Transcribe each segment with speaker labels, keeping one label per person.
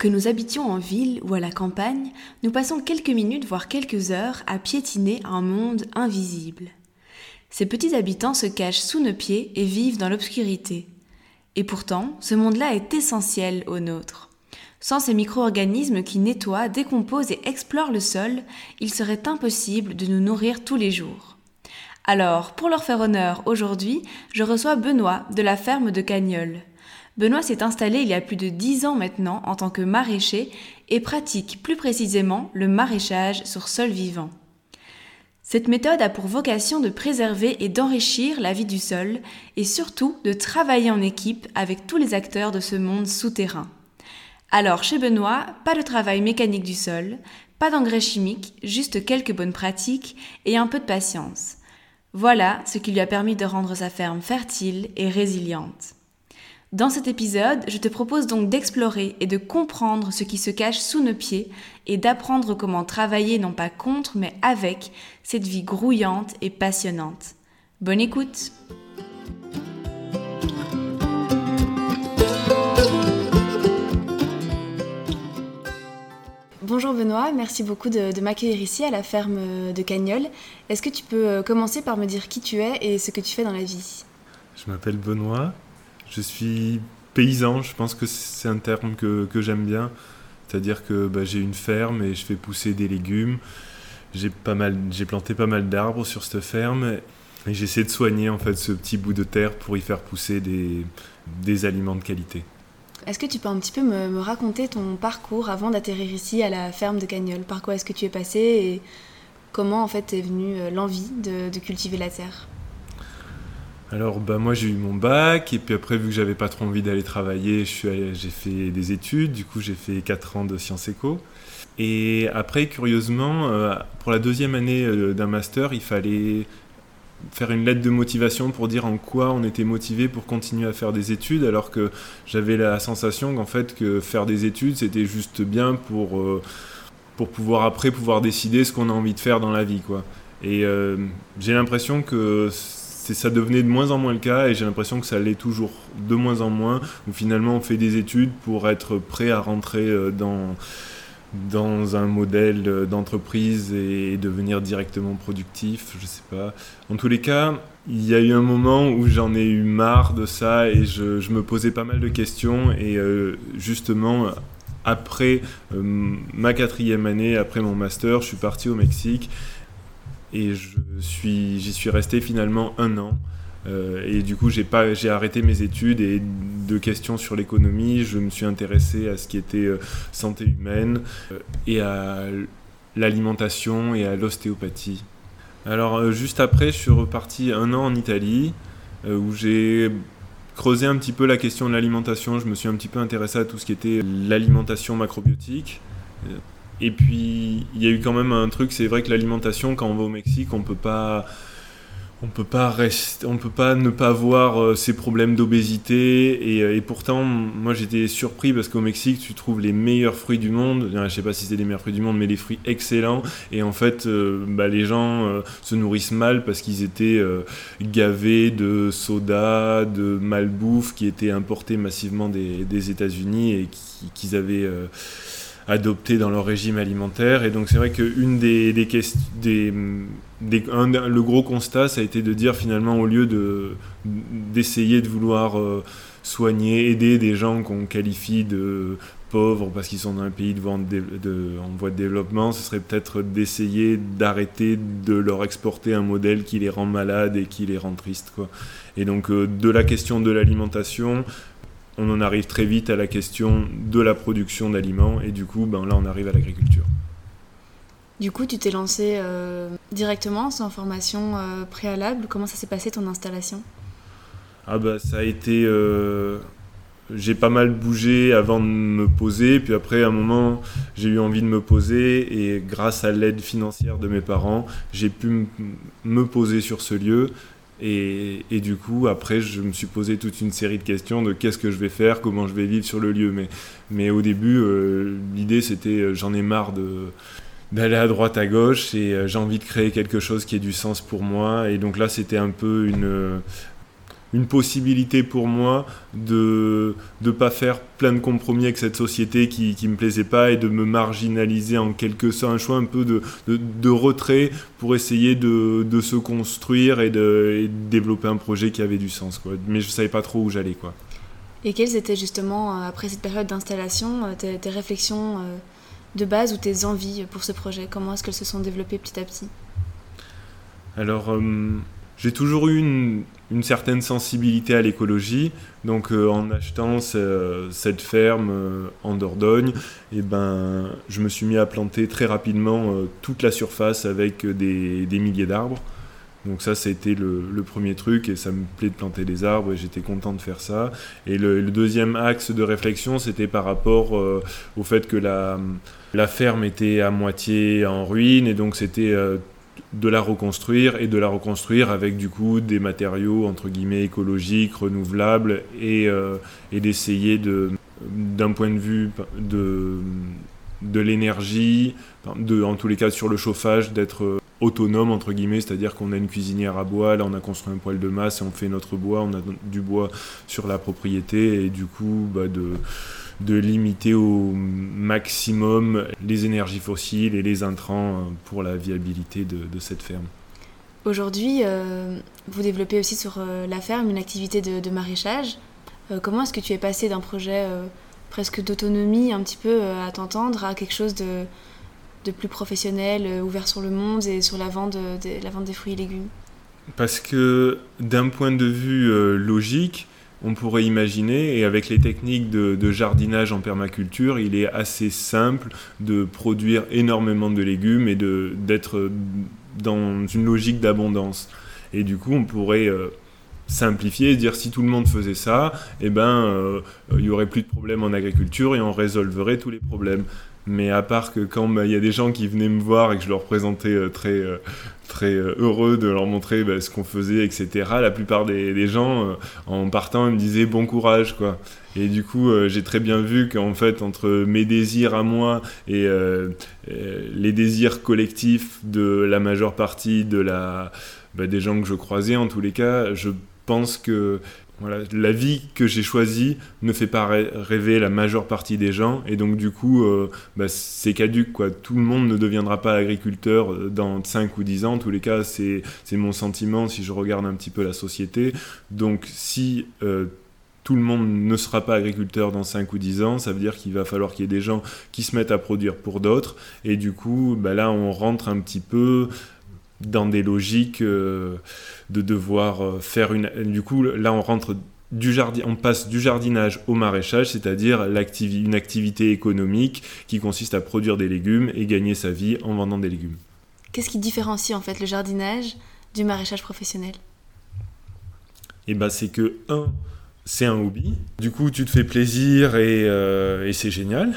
Speaker 1: Que nous habitions en ville ou à la campagne, nous passons quelques minutes, voire quelques heures, à piétiner un monde invisible. Ces petits habitants se cachent sous nos pieds et vivent dans l'obscurité. Et pourtant, ce monde-là est essentiel au nôtre. Sans ces micro-organismes qui nettoient, décomposent et explorent le sol, il serait impossible de nous nourrir tous les jours. Alors, pour leur faire honneur aujourd'hui, je reçois Benoît de la ferme de Cagnols. Benoît s'est installé il y a plus de dix ans maintenant en tant que maraîcher et pratique plus précisément le maraîchage sur sol vivant. Cette méthode a pour vocation de préserver et d'enrichir la vie du sol et surtout de travailler en équipe avec tous les acteurs de ce monde souterrain. Alors chez Benoît, pas de travail mécanique du sol, pas d'engrais chimiques, juste quelques bonnes pratiques et un peu de patience. Voilà ce qui lui a permis de rendre sa ferme fertile et résiliente. Dans cet épisode, je te propose donc d'explorer et de comprendre ce qui se cache sous nos pieds et d'apprendre comment travailler non pas contre mais avec cette vie grouillante et passionnante. Bonne écoute Bonjour Benoît, merci beaucoup de, m'accueillir ici à la ferme de Cagnols. Est-ce que tu peux euh, commencer par me dire qui tu es et ce que tu fais dans la vie?
Speaker 2: Je m'appelle Benoît, je suis paysan, je pense que c'est un terme que, j'aime bien. C'est-à-dire que bah, j'ai une ferme et je fais pousser des légumes. J'ai pas mal, j'ai planté pas mal d'arbres sur cette ferme et j'essaie de soigner en fait ce petit bout de terre pour y faire pousser des, des aliments de qualité.
Speaker 1: Est-ce que tu peux un petit peu me, raconter ton parcours avant d'atterrir ici à la ferme de Cagnols Par quoi est-ce que tu es passé et comment en fait est venue euh, l'envie de cultiver la terre?
Speaker 2: Alors bah moi j'ai eu mon bac et puis après vu que j'avais pas trop envie d'aller travailler, j'ai fait des études, du coup j'ai fait 4 ans de sciences éco. Et après curieusement, euh, pour la deuxième année euh, d'un master, il fallait faire une lettre de motivation pour dire en quoi on était motivé pour continuer à faire des études alors que j'avais la sensation qu'en fait que faire des études c'était juste bien pour, euh, pour pouvoir après pouvoir décider ce qu'on a envie de faire dans la vie quoi. Et j'ai l'impression que ça devenait de moins en moins le cas et j'ai l'impression que ça l'est toujours de moins en moins où finalement on fait des études pour être prêt à rentrer euh, dans dans un modèle euh, d'entreprise et devenir directement productif, je sais pas. En tous les cas, il y a eu un moment où j'en ai eu marre de ça et je, me posais pas mal de questions et euh, justement après ma quatrième année, après mon master, je suis parti au Mexique et je suis, j'y suis resté finalement un an. Euh, et du coup, j'ai pas, j'ai arrêté mes études et de questions sur l'économie, je me suis intéressé à ce qui était euh, santé humaine euh, et à l'alimentation et à l'ostéopathie. Alors juste après, je suis reparti un an en Italie où j'ai creusé un petit peu la question de l'alimentation. Je me suis un petit peu intéressé à tout ce qui était l'alimentation macrobiotique. Et puis, il y a eu quand même un truc, c'est vrai que l'alimentation, quand on va au Mexique, on peut pas on peut pas rester, on peut pas ne pas voir euh, ces problèmes d'obésité. Et, et, pourtant moi j'étais surpris parce qu'au Mexique tu trouves les meilleurs fruits du monde. Je sais pas si c'est les meilleurs fruits du monde mais les fruits excellents. Et en fait bah, les gens se nourrissent mal parce qu'ils étaient gavés de soda de malbouffe qui était importé massivement des, des États-Unis et qu'ils avaient adopté dans leur régime alimentaire. Et donc c'est vrai qu'une des, des, des, des le gros constat, ça a été de dire finalement au lieu de d'essayer de vouloir euh, soigner, aider des gens qu'on qualifie de pauvres parce qu'ils sont dans un pays de, en voie de développement, ce serait peut-être d'essayer d'arrêter de leur exporter un modèle qui les rend malades et qui les rend tristes. Quoi. Et donc euh, de la question de l'alimentation on en arrive très vite à la question de la production d'aliments et du coup, ben, là, on arrive à l'agriculture.
Speaker 1: Du coup, tu t'es lancé euh, directement sans formation euh, préalable. Comment ça s'est passé ton installation?
Speaker 2: Ah bah ça a été... Euh, j'ai pas mal bougé avant de me poser, puis après à un moment j'ai eu envie de me poser et grâce à l'aide financière de mes parents, j'ai pu me poser sur ce lieu et, du coup, après, je me suis posé toute une série de questions de qu'est-ce que je vais faire, comment je vais vivre sur le lieu. Mais, mais au début, euh, l'idée, c'était euh, j'en ai marre de d'aller à droite à gauche et euh, j'ai envie de créer quelque chose qui ait du sens pour moi et donc là c'était un peu une une possibilité pour moi de ne pas faire plein de compromis avec cette société qui ne me plaisait pas et de me marginaliser en quelque sorte, un choix un peu de, de, retrait pour essayer de, de se construire et de, développer un projet qui avait du sens. Quoi. Mais je ne savais pas trop où j'allais. Quoi.
Speaker 1: Et quelles étaient justement, euh, après cette période d'installation, euh, tes, tes, réflexions euh, de base ou tes envies pour ce projet? Comment est-ce qu'elles se sont développées petit à petit?
Speaker 2: Alors, j'ai toujours eu une, une certaine sensibilité à l'écologie. Donc euh, en achetant cette ferme euh, en Dordogne, et eh ben, je me suis mis à planter très rapidement euh, toute la surface avec des, milliers d'arbres. Donc ça, c'était le, premier truc et ça me plaît de planter des arbres et j'étais content de faire ça. Et le, le deuxième axe de réflexion, c'était par rapport au fait que la, la ferme était à moitié en ruine et donc c'était de la reconstruire et de la reconstruire avec du coup des matériaux entre guillemets écologiques, renouvelables et, euh, et d'essayer de d'un point de vue de, de l'énergie, de, en tous les cas sur le chauffage, d'être autonome entre guillemets, c'est-à-dire qu'on a une cuisinière à bois, là on a construit un poêle de masse et on fait notre bois, on a du bois sur la propriété et du coup bah, de de limiter au maximum les énergies fossiles et les intrants euh, pour la viabilité de, cette ferme.
Speaker 1: Aujourd'hui, euh, vous développez aussi sur euh, la ferme une activité de, maraîchage. comment est-ce que tu es passé d'un projet presque d'autonomie, un petit peu à t'entendre, à quelque chose de, de plus professionnel, ouvert sur le monde et sur la vente, la vente des fruits et légumes?
Speaker 2: Parce que d'un point de vue logique, on pourrait imaginer, et avec les techniques de, jardinage en permaculture, il est assez simple de produire énormément de légumes et d'être dans une logique d'abondance. Et du coup, on pourrait euh, simplifier et dire si tout le monde faisait ça, eh ben, euh, il y aurait plus de problèmes en agriculture et on résolverait tous les problèmes. Mais à part que quand bah, il y a des gens qui venaient me voir et que je leur présentais euh, très, très euh, heureux de leur montrer bah, ce qu'on faisait, etc. La plupart des, gens, euh, en partant, me disaient bon courage, quoi. Et du coup, euh, j'ai très bien vu qu'en fait, entre mes désirs à moi et les désirs collectifs de la majeure partie de la, bah, des gens que je croisais, en tous les cas, je pense que voilà, la vie que j'ai choisie ne fait pas rêver la majeure partie des gens et donc du coup euh, bah, c'est caduque quoi. Tout le monde ne deviendra pas agriculteur euh, dans 5 ou 10 ans. En tous les cas, c'est mon sentiment si je regarde un petit peu la société. Donc si euh, tout le monde ne sera pas agriculteur dans 5 ou 10 ans, ça veut dire qu'il va falloir qu'il y ait des gens qui se mettent à produire pour d'autres et du coup bah, là on rentre un petit peu dans des logiques euh, de devoir euh, faire une. Du coup, là, on rentre du jardin, on passe du jardinage au maraîchage, c'est-à-dire une activité économique qui consiste à produire des légumes et gagner sa vie en vendant des légumes.
Speaker 1: Qu'est-ce qui différencie en fait le jardinage du maraîchage professionnel?
Speaker 2: Eh ben, c'est que un, c'est un hobby. Du coup, tu te fais plaisir et, euh, et c'est génial.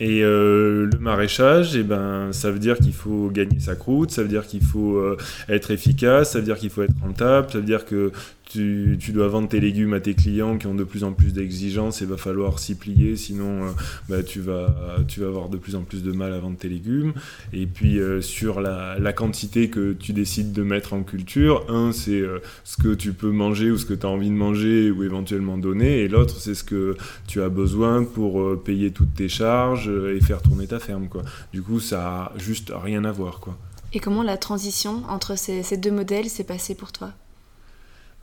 Speaker 2: Et le maraîchage, eh ben, ça veut dire qu'il faut gagner sa croûte, ça veut dire qu'il faut être efficace, ça veut dire qu'il faut être rentable, ça veut dire que tu, dois vendre tes légumes à tes clients qui ont de plus en plus d'exigences et va falloir s'y plier, sinon euh, bah, tu, vas, tu vas avoir de plus en plus de mal à vendre tes légumes. Et puis euh, sur la, quantité que tu décides de mettre en culture, un c'est euh, ce que tu peux manger ou ce que tu as envie de manger ou éventuellement donner, et l'autre c'est ce que tu as besoin pour payer toutes tes charges et faire tourner ta ferme. Quoi. Du coup ça a juste rien à voir. Quoi.
Speaker 1: Et comment la transition entre ces, ces deux modèles s'est passée pour toi?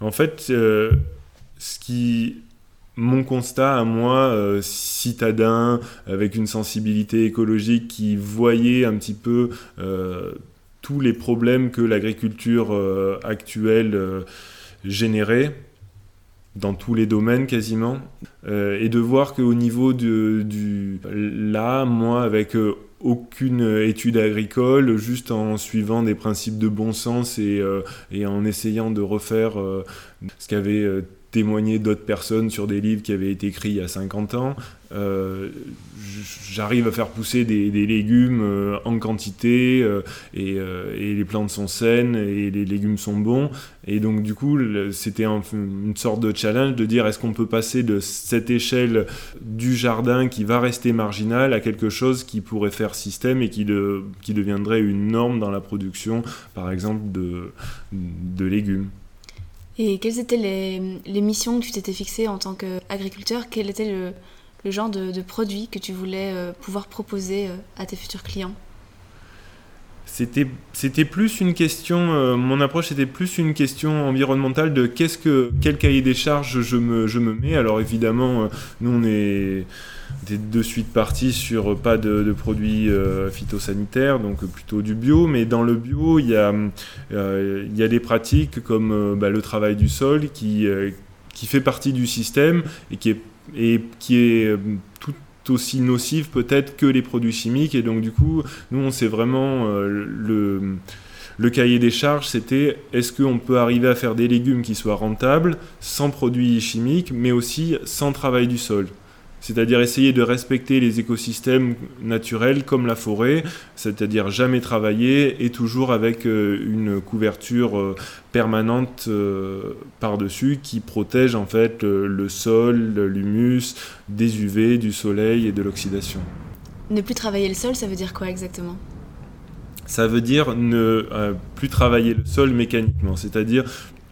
Speaker 2: En fait, euh, ce qui mon constat à moi, euh, citadin, avec une sensibilité écologique qui voyait un petit peu euh, tous les problèmes que l'agriculture actuelle générait, dans tous les domaines quasiment, et de voir qu'au niveau du... Là, moi, avec aucune étude agricole, juste en suivant des principes de bon sens et, euh, en essayant de refaire euh, ce qu'avait témoigné d'autres personnes sur des livres qui avaient été écrits il y a 50 ans. Euh, j'arrive à faire pousser des, légumes euh, en quantité euh, et, les plantes sont saines et les légumes sont bons. Et donc du coup, c'était une sorte de challenge de dire est-ce qu'on peut passer de cette échelle du jardin qui va rester marginal à quelque chose qui pourrait faire système et qui, deviendrait une norme dans la production, par exemple, de légumes.
Speaker 1: Et quelles étaient les, missions que tu t'étais fixées en tant qu'agriculteur? Quel était le, genre de, produit que tu voulais euh, pouvoir proposer euh, à tes futurs clients?
Speaker 2: C'était, plus une question, euh, mon approche était plus une question environnementale de qu'est-ce que, quel cahier des charges je me, je me mets. Alors évidemment, nous on est de suite partis sur pas de, produits phytosanitaires, donc plutôt du bio, mais dans le bio, il y a, des pratiques comme bah, le travail du sol qui, fait partie du système et qui est et qui est euh, tout aussi nocive peut-être que les produits chimiques. Et donc du coup, nous, on sait vraiment euh, le, le cahier des charges, c'était est-ce qu'on peut arriver à faire des légumes qui soient rentables, sans produits chimiques, mais aussi sans travail du sol? C'est-à-dire essayer de respecter les écosystèmes naturels comme la forêt, c'est-à-dire jamais travailler et toujours avec euh, une couverture euh, permanente euh, par-dessus qui protège en fait le sol, l'humus, des UV, du soleil et de l'oxydation.
Speaker 1: Ne plus travailler le sol, ça veut dire quoi exactement?
Speaker 2: Ça veut dire ne plus travailler le sol mécaniquement, c'est-à-dire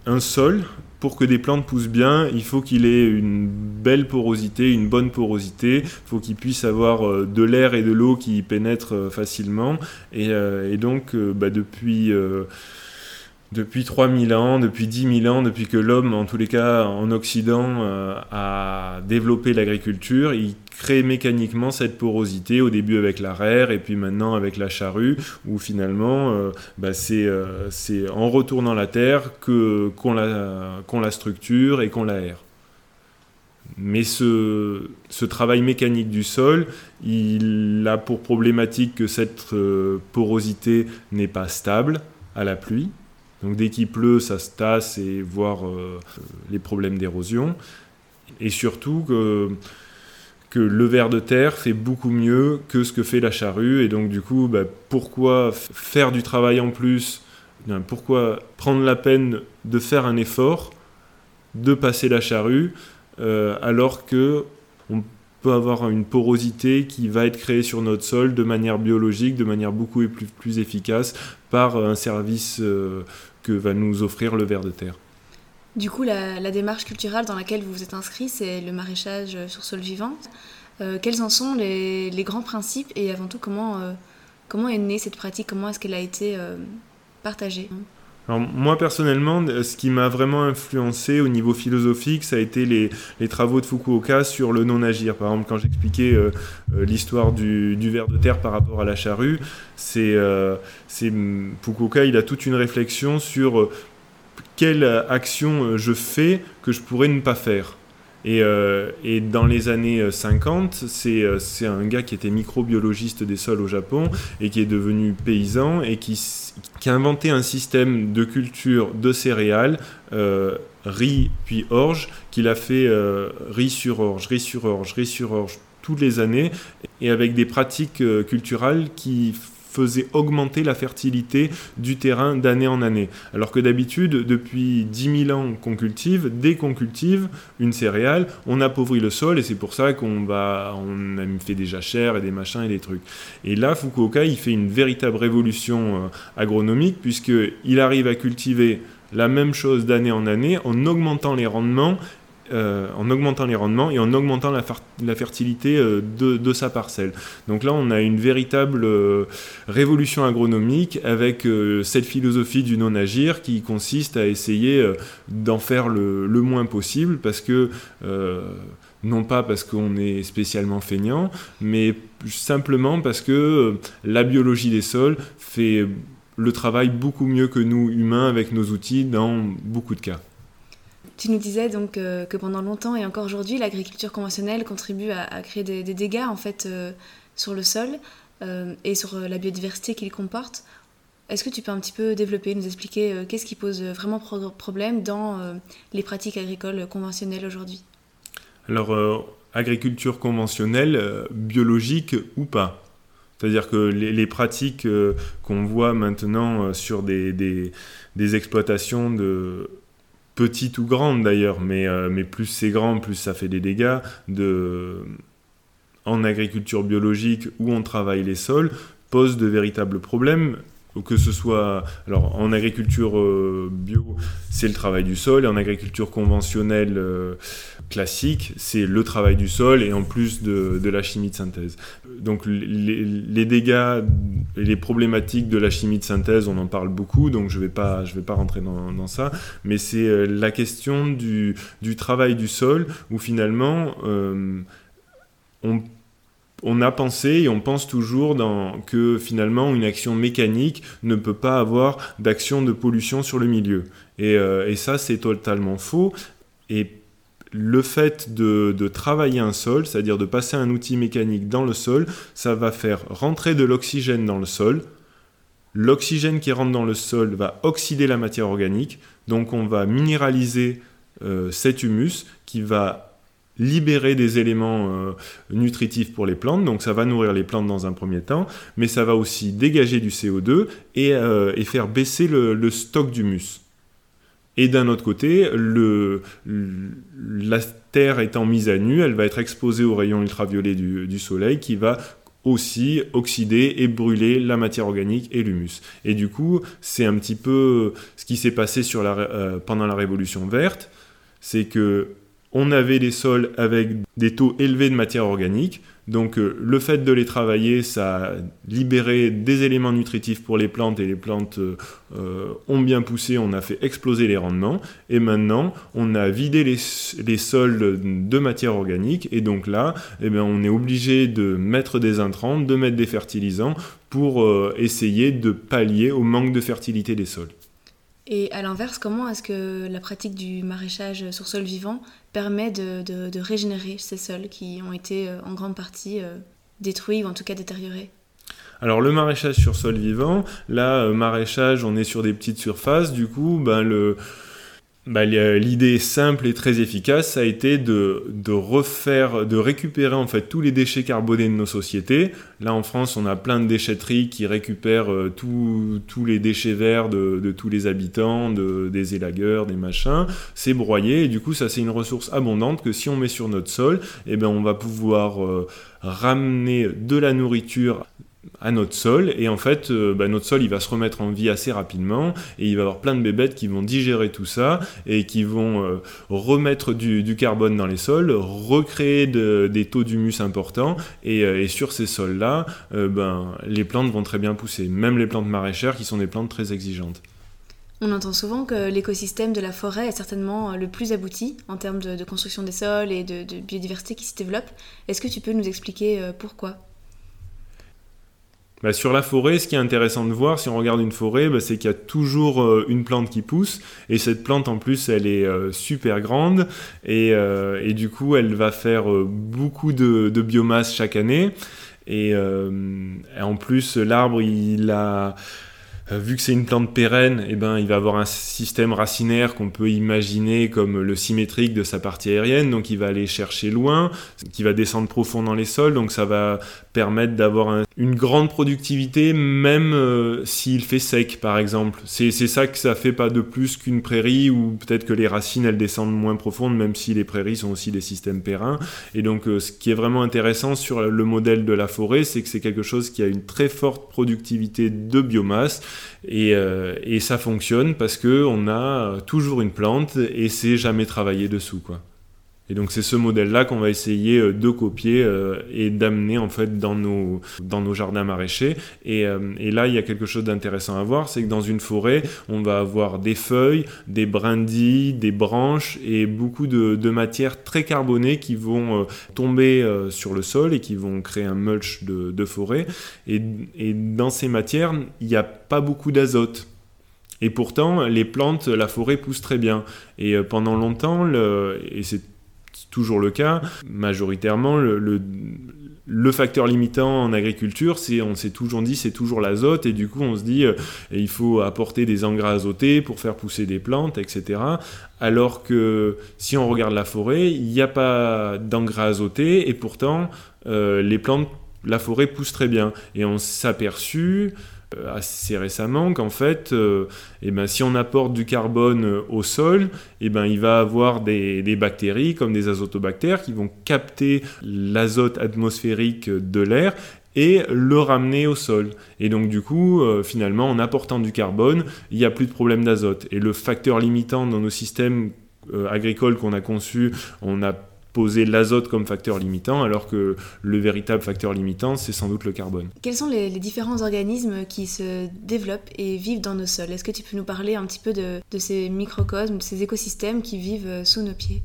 Speaker 2: un sol pour que des plantes poussent bien, il faut qu'il ait une belle porosité, une bonne porosité. Il faut qu'il puisse avoir euh, de l'air et de l'eau qui pénètrent euh, facilement. Et, euh, donc, bah, depuis depuis 3000 ans, depuis 10 000 ans, depuis que l'homme, en tous les cas en Occident, a développé l'agriculture, crée mécaniquement cette porosité, au début avec l'arère et puis maintenant avec la charrue, où finalement euh, bah, euh, c'est en retournant la terre qu'on la, la structure et qu'on l'aère. Mais ce, ce, travail mécanique du sol, il a pour problématique que cette porosité n'est pas stable à la pluie, donc dès qu'il pleut, ça se tasse et voir euh, les problèmes d'érosion. Et surtout que, le ver de terre fait beaucoup mieux que ce que fait la charrue. Et donc du coup, bah, pourquoi faire du travail en plus Pourquoi prendre la peine de faire un effort, de passer la charrue, euh, alors que on peut avoir une porosité qui va être créée sur notre sol de manière biologique, de manière beaucoup plus, plus efficace par un service euh, que va nous offrir le ver de terre.
Speaker 1: Du coup, la, démarche culturelle dans laquelle vous vous êtes inscrit, c'est le maraîchage sur sol vivant. Euh, quels en sont les, grands principes et avant tout, comment, euh, comment est née cette pratique? Comment est-ce qu'elle a été euh, partagée?
Speaker 2: Alors, moi personnellement, ce qui m'a vraiment influencé au niveau philosophique, ça a été les, travaux de Fukuoka sur le non-agir. Par exemple, quand j'expliquais l'histoire du, du, ver de terre par rapport à la charrue, c'est euh, Fukuoka, il a toute une réflexion sur quelle action je fais que je pourrais ne pas faire. Et, et, dans les années 50, c'est un gars qui était microbiologiste des sols au Japon et qui est devenu paysan et qui a inventé un système de culture de céréales, euh, riz puis orge, qu'il a fait euh, riz sur orge, riz sur orge, riz sur orge, toutes les années et avec des pratiques culturelles qui faisait augmenter la fertilité du terrain d'année en année. Alors que d'habitude, depuis 10 000 ans qu'on cultive, dès qu'on cultive une céréale, on appauvrit le sol et c'est pour ça qu'on va, on a fait des jachères et des machins et des trucs. Et là, Fukuoka, il fait une véritable révolution euh, agronomique puisqu'il arrive à cultiver la même chose d'année en année en augmentant les rendements euh, en augmentant les rendements et en augmentant la, fertilité euh, de, sa parcelle. Donc là, on a une véritable euh, révolution agronomique avec cette philosophie du non-agir qui consiste à essayer d'en faire le, moins possible parce que non pas parce qu'on est spécialement feignant, mais simplement parce que la biologie des sols fait le travail beaucoup mieux que nous humains avec nos outils dans beaucoup de cas.
Speaker 1: Tu nous disais donc euh, que pendant longtemps et encore aujourd'hui, l'agriculture conventionnelle contribue à, créer des, dégâts en fait euh, sur le sol euh, et sur la biodiversité qu'il comporte. Est-ce que tu peux un petit peu développer, nous expliquer qu'est-ce qui pose vraiment problème dans les pratiques agricoles conventionnelles aujourd'hui?
Speaker 2: Alors, agriculture conventionnelle, biologique ou pas c'est-à-dire que les, pratiques qu'on voit maintenant sur des, des exploitations de, petite ou grande d'ailleurs, mais, euh, mais plus c'est grand, plus ça fait des dégâts. De, en agriculture biologique où on travaille les sols pose de véritables problèmes que ce soit alors en agriculture euh, bio c'est le travail du sol et en agriculture conventionnelle euh, classique c'est le travail du sol et en plus de, la chimie de synthèse. Donc les, dégâts et les problématiques de la chimie de synthèse on en parle beaucoup donc je vais pas vais pas rentrer dans, ça. Mais c'est euh, la question du, travail du sol où finalement on on a pensé et on pense toujours que finalement une action mécanique ne peut pas avoir d'action de pollution sur le milieu. Et, euh, ça, c'est totalement faux. Et le fait de, travailler un sol, c'est-à-dire de passer un outil mécanique dans le sol, ça va faire rentrer de l'oxygène dans le sol. L'oxygène qui rentre dans le sol va oxyder la matière organique, donc on va minéraliser euh, cet humus qui va libérer des éléments euh, nutritifs pour les plantes, donc ça va nourrir les plantes dans un premier temps, mais ça va aussi dégager du CO2 euh, et, faire baisser le, stock d'humus. Et d'un autre côté, la terre étant mise à nu, elle va être exposée aux rayons ultraviolets du, soleil qui va aussi oxyder et brûler la matière organique et l'humus. Et du coup, c'est un petit peu ce qui s'est passé euh, pendant la Révolution verte, c'est que on avait des sols avec des taux élevés de matière organique. Donc euh, le fait de les travailler, ça a libéré des éléments nutritifs pour les plantes et les plantes euh, euh, ont bien poussé, on a fait exploser les rendements. Et maintenant, on a vidé les, sols de matière organique et donc là, eh bien, on est obligé de mettre des intrants, de mettre des fertilisants pour essayer de pallier au manque de fertilité des sols.
Speaker 1: Et à l'inverse, comment est-ce que la pratique du maraîchage sur sol vivant permet de, régénérer ces sols qui ont été euh, en grande partie euh, détruits ou en tout cas détériorés?
Speaker 2: Alors le maraîchage sur sol vivant, là, euh, maraîchage, on est sur des petites surfaces, du coup, ben, le, bah, l'idée simple et très efficace, ça a été de, refaire, de récupérer en fait tous les déchets carbonés de nos sociétés. Là en France, on a plein de déchetteries qui récupèrent euh, tous les déchets verts de, tous les habitants, des élagueurs, des machins. C'est broyé et du coup, ça c'est une ressource abondante que si on met sur notre sol, eh ben, on va pouvoir euh, ramener de la nourriture à notre sol. Et en fait euh, bah, notre sol il va se remettre en vie assez rapidement. Et il va y avoir plein de bébêtes qui vont digérer tout ça et qui vont euh, remettre du, carbone dans les sols, recréer des taux d'humus importants. Et, euh, sur ces sols là ben, les plantes vont très bien pousser, même les plantes maraîchères qui sont des plantes très exigeantes.
Speaker 1: On entend souvent que l'écosystème de la forêt est certainement le plus abouti en termes de, construction des sols et de, de biodiversité qui se développe. Est-ce que tu peux nous expliquer pourquoi?
Speaker 2: Bah, sur la forêt, ce qui est intéressant de voir, si on regarde une forêt, bah, c'est qu'il y a toujours euh, une plante qui pousse, et cette plante en plus, elle est euh, super grande, euh, et, du coup, elle va faire beaucoup de, biomasse chaque année, et, en plus, l'arbre, il a euh, vu que c'est une plante pérenne, eh ben, il va avoir un système racinaire qu'on peut imaginer comme le symétrique de sa partie aérienne, donc il va aller chercher loin, qui va descendre profond dans les sols, donc ça va permettre d'avoir une grande productivité même euh, s'il fait sec par exemple. C'est ça que ça fait pas de plus qu'une prairie ou peut-être que les racines elles descendent moins profondes même si les prairies sont aussi des systèmes périns. Et donc euh, ce qui est vraiment intéressant sur le modèle de la forêt, c'est que c'est quelque chose qui a une très forte productivité de biomasse et, euh, et ça fonctionne parce que on a toujours une plante et c'est jamais travaillé dessous quoi. Et donc c'est ce modèle-là qu'on va essayer euh, de copier euh, et d'amener en fait dans nos, dans nos jardins maraîchers. Et, euh, et là, il y a quelque chose d'intéressant à voir, c'est que dans une forêt, on va avoir des feuilles, des brindilles, des branches et beaucoup de, de matières très carbonées qui vont tomber sur le sol et qui vont créer un mulch de, de forêt. Et, et dans ces matières, il n'y a pas beaucoup d'azote. Et pourtant, les plantes, la forêt pousse très bien. Et pendant longtemps, le, et c'est toujours le cas. Majoritairement, le, le, facteur limitant en agriculture, c'est, on s'est toujours dit, c'est toujours l'azote, et du coup, on se dit, euh, il faut apporter des engrais azotés pour faire pousser des plantes, etc. Alors que si on regarde la forêt, il n'y a pas d'engrais azotés, et pourtant, euh, les plantes, la forêt pousse très bien. Et on s'est assez récemment qu'en fait, euh, eh ben, si on apporte du carbone euh, au sol, eh ben, il va avoir des, bactéries comme des azotobactères qui vont capter l'azote atmosphérique de l'air et le ramener au sol. Et donc du coup, finalement, en apportant du carbone, il n'y a plus de problème d'azote. Et le facteur limitant dans nos systèmes agricoles qu'on a conçus, on a poser l'azote comme facteur limitant, alors que le véritable facteur limitant, c'est sans doute le carbone.
Speaker 1: Quels sont les, différents organismes qui se développent et vivent dans nos sols? Est-ce que tu peux nous parler un petit peu de, ces microcosmes, de ces écosystèmes qui vivent euh, sous nos pieds?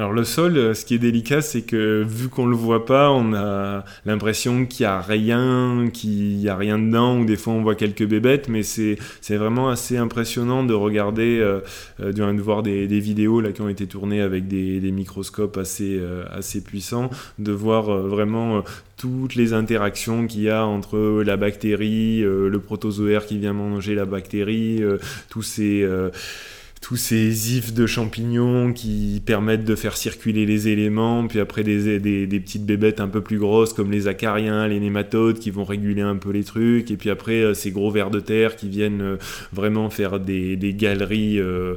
Speaker 2: Alors le sol, euh, ce qui est délicat, c'est que vu qu'on le voit pas, on a l'impression qu'il y a rien, qu'il y a rien dedans, ou des fois on voit quelques bébêtes, mais c'est vraiment assez impressionnant de regarder, euh, euh, de voir des, vidéos là qui ont été tournées avec des, des microscopes assez euh, assez puissants, de voir vraiment toutes les interactions qu'il y a entre la bactérie, le protozoaire qui vient manger la bactérie, tous ces tous ces ifs de champignons qui permettent de faire circuler les éléments, puis après des, des, petites bébêtes un peu plus grosses comme les acariens, les nématodes qui vont réguler un peu les trucs, et puis après euh, ces gros vers de terre qui viennent euh, vraiment faire des, galeries euh,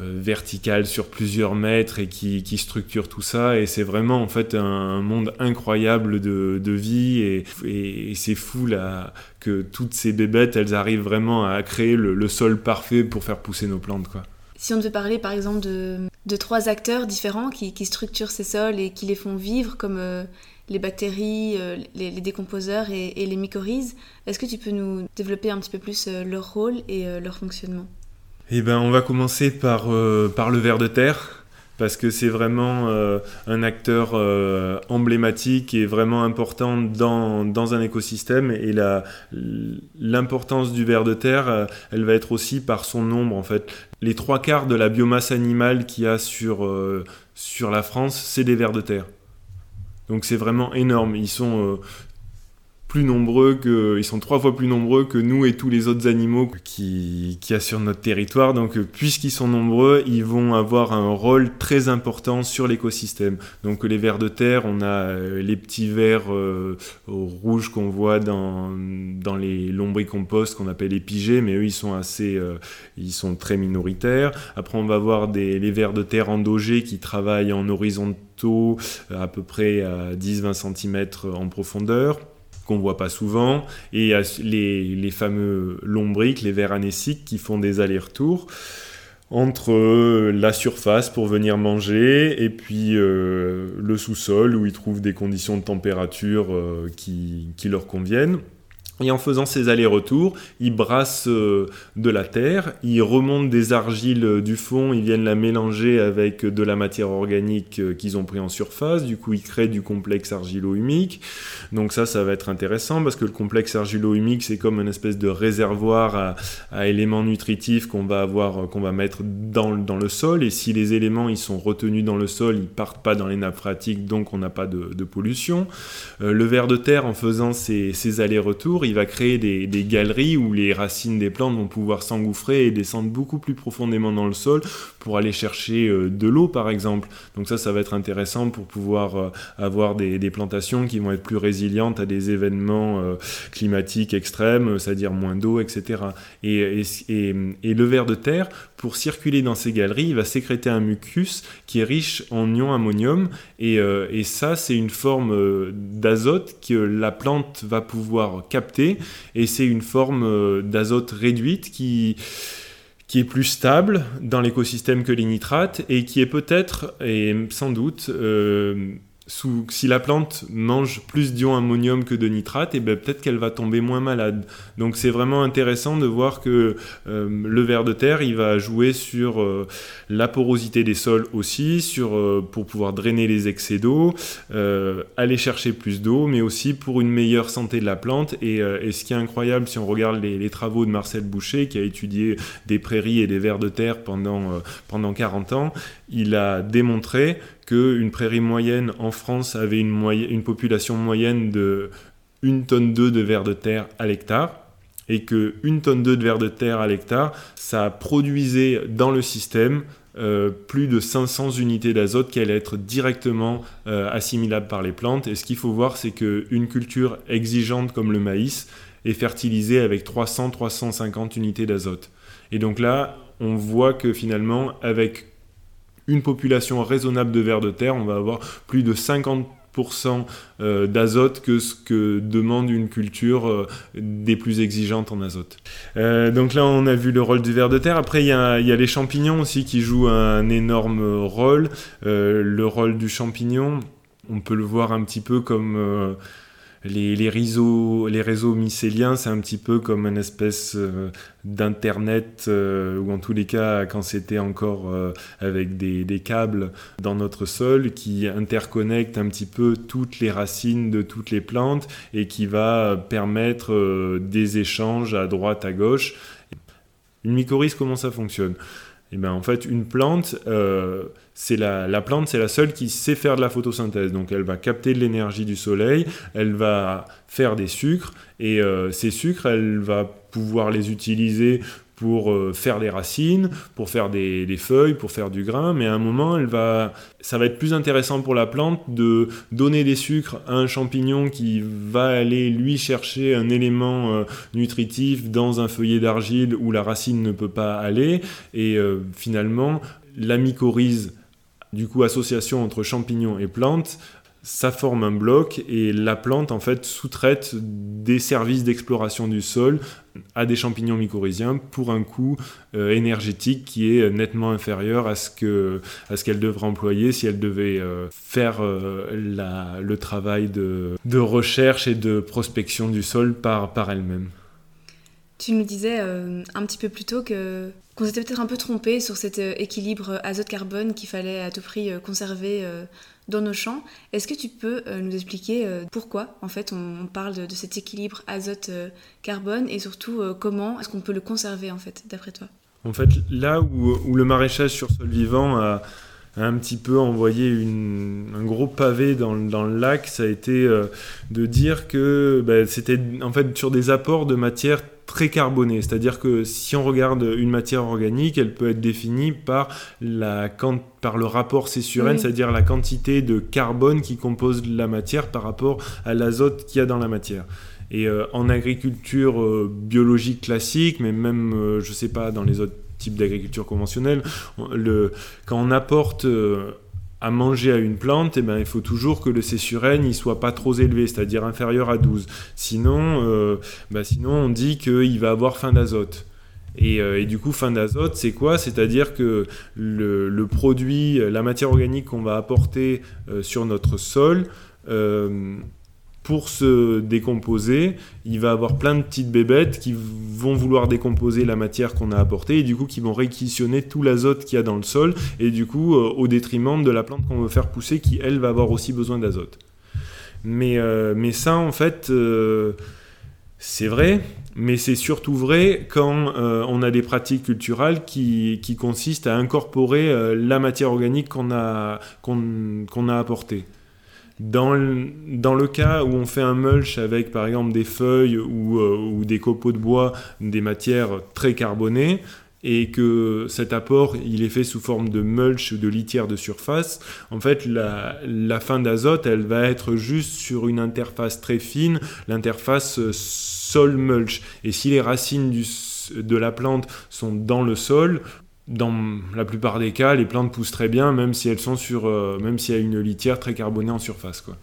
Speaker 2: verticales sur plusieurs mètres et qui, qui structurent tout ça, et c'est vraiment en fait un, monde incroyable de, de vie, et, c'est fou là que toutes ces bébêtes, elles arrivent vraiment à créer le, sol parfait pour faire pousser nos plantes. quoi.
Speaker 1: Si on devait parler par exemple de, de trois acteurs différents qui, qui, structurent ces sols et qui les font vivre, comme euh, les bactéries, euh, les, décomposeurs et, les mycorhizes, est-ce que tu peux nous développer un petit peu plus euh, leur rôle et leur fonctionnement?
Speaker 2: Eh ben, on va commencer par, par le ver de terre parce que c'est vraiment euh, un acteur euh, emblématique et vraiment important dans, dans un écosystème. Et l'importance du ver de terre, euh, elle va être aussi par son nombre. En fait, les trois quarts de la biomasse animale qu'il y a sur, sur la France, c'est des vers de terre. Donc c'est vraiment énorme. Ils sont plus nombreux que, ils sont trois fois plus nombreux que nous et tous les autres animaux qui, qui assurent notre territoire. Donc, puisqu'ils sont nombreux, ils vont avoir un rôle très important sur l'écosystème. Donc, les vers de terre, on a euh, les petits vers euh, rouges qu'on voit dans, dans les lombricomposts qu'on appelle les pigés, mais eux, ils sont assez, euh, ils sont très minoritaires. Après, on va avoir des, les vers de terre endogés qui travaillent en horizontaux à peu près à 10-20 cm en profondeur qu'on voit pas souvent, et les, les fameux lombriques, les vers anéciques qui font des allers-retours entre euh, la surface pour venir manger et puis euh, le sous-sol où ils trouvent des conditions de température euh, qui, qui, leur conviennent. Et en faisant ces allers-retours, ils brassent euh, de la terre, ils remontent des argiles euh, du fond, ils viennent la mélanger avec de la matière organique euh, qu'ils ont pris en surface, du coup ils créent du complexe argilo-humique. Donc ça, ça va être intéressant parce que le complexe argilo-humique, c'est comme une espèce de réservoir à, éléments nutritifs qu'on va avoir, qu'on va mettre dans, dans, le sol. Et si les éléments ils sont retenus dans le sol, ils partent pas dans les nappes phréatiques, donc on n'a pas de, pollution. le ver de terre, en faisant ces allers-retours, il va créer des, galeries où les racines des plantes vont pouvoir s'engouffrer et descendre beaucoup plus profondément dans le sol pour aller chercher de l'eau par exemple. Donc ça, ça va être intéressant pour pouvoir avoir des, des, plantations qui vont être plus résilientes à des événements climatiques extrêmes, c'est-à-dire moins d'eau, etc. Et, et, le ver de terre, pour circuler dans ces galeries, il va sécréter un mucus qui est riche en ions ammonium. Et, euh, et ça, c'est une forme euh, d'azote que la plante va pouvoir capter. Et c'est une forme euh, d'azote réduite qui qui est plus stable dans l'écosystème que les nitrates et qui est peut-être et sans doute si la plante mange plus d'ion ammonium que de nitrate, et eh ben peut-être qu'elle va tomber moins malade. Donc c'est vraiment intéressant de voir que euh, le ver de terre, il va jouer sur euh, la porosité des sols aussi, sur, euh, pour pouvoir drainer les excès d'eau, aller chercher plus d'eau, mais aussi pour une meilleure santé de la plante. Et, ce qui est incroyable, si on regarde les, les, travaux de Marcel Boucher, qui a étudié des prairies et des vers de terre pendant, pendant 40 ans, il a démontré qu'une prairie moyenne en France avait une, population moyenne de 1 tonne 2 de vers de terre à l'hectare et que 1 tonne 2 de vers de terre à l'hectare, ça produisait dans le système euh, plus de 500 unités d'azote qui allaient être directement euh, assimilables par les plantes. Et ce qu'il faut voir, c'est qu'une culture exigeante comme le maïs est fertilisée avec 300-350 unités d'azote. Et donc là, on voit que finalement, avec une population raisonnable de vers de terre, on va avoir plus de 50% euh, d'azote que ce que demande une culture euh, des plus exigeantes en azote. Euh, donc là, on a vu le rôle du ver de terre. Après, il y, a, les champignons aussi qui jouent un énorme rôle. le rôle du champignon, on peut le voir un petit peu comme les, réseaux, les réseaux mycéliens, c'est un petit peu comme une espèce euh, d'internet, euh, ou en tous les cas quand c'était encore euh, avec des, câbles dans notre sol, qui interconnecte un petit peu toutes les racines de toutes les plantes et qui va permettre des échanges à droite, à gauche. Une mycorhize, comment ça fonctionne? Eh ben, en fait, une plante, euh, c'est la, la, plante, c'est la seule qui sait faire de la photosynthèse. Donc, elle va capter de l'énergie du soleil, elle va faire des sucres, et euh, ces sucres, elle va pouvoir les utiliser pour euh, faire des racines, pour faire des, feuilles, pour faire du grain, mais à un moment, va, ça va être plus intéressant pour la plante de donner des sucres à un champignon qui va aller lui chercher un élément euh, nutritif dans un feuillet d'argile où la racine ne peut pas aller, et euh, finalement, la mycorhize, du coup association entre champignon et plante, ça forme un bloc et la plante en fait sous-traite des services d'exploration du sol à des champignons mycorhiziens pour un coût euh, énergétique qui est nettement inférieur à ce que à ce qu'elle devrait employer si elle devait euh, faire euh, la, le travail de, de, recherche et de prospection du sol par, par elle-même.
Speaker 1: Tu nous disais un petit peu plus tôt que qu'on s'était peut-être un peu trompé sur cet équilibre azote-carbone qu'il fallait à tout prix conserver dans nos champs. Est-ce que tu peux euh, nous expliquer euh, pourquoi en fait on, parle de, cet équilibre azote-carbone et surtout euh, comment est-ce qu'on peut le conserver en fait d'après toi?
Speaker 2: En fait là où, le maraîchage sur sol vivant a, un petit peu envoyé un gros pavé dans, le lac, ça a été de dire que bah, c'était en fait sur des apports de matière très carbonée. C'est-à-dire que si on regarde une matière organique, elle peut être définie par, la, par le rapport C sur N, c'est-à-dire la quantité de carbone qui compose la matière par rapport à l'azote qu'il y a dans la matière. Et euh, en agriculture euh, biologique classique, mais même, euh, je ne sais pas, dans les autres types d'agriculture conventionnelle, le, quand on apporte à manger à une plante, eh ben, il faut toujours que le C sur N ne soit pas trop élevé, c'est-à-dire inférieur à 12. Sinon, euh, bah, sinon on dit qu'il va avoir faim d'azote. Euh, et, du coup, fin d'azote, c'est quoi? C'est-à-dire que le, produit, la matière organique qu'on va apporter euh, sur notre sol, pour se décomposer, il va avoir plein de petites bébêtes qui vont vouloir décomposer la matière qu'on a apportée et du coup qui vont réquisitionner tout l'azote qu'il y a dans le sol et du coup euh, au détriment de la plante qu'on veut faire pousser qui elle va avoir aussi besoin d'azote. Mais, euh, ça en fait euh, c'est vrai, mais c'est surtout vrai quand on a des pratiques culturelles qui, consistent à incorporer la matière organique qu'on a apportée. Dans le, dans le cas où on fait un mulch avec par exemple des feuilles ou, euh, ou des copeaux de bois, des matières très carbonées, et que cet apport il est fait sous forme de mulch ou de litière de surface, en fait la, la fin d'azote elle va être juste sur une interface très fine, l'interface sol-mulch. Et si les racines de la plante sont dans le sol, dans la plupart des cas, les plantes poussent très bien, même si elles sont sur, euh, s'il y a une litière très carbonée en surface, quoi.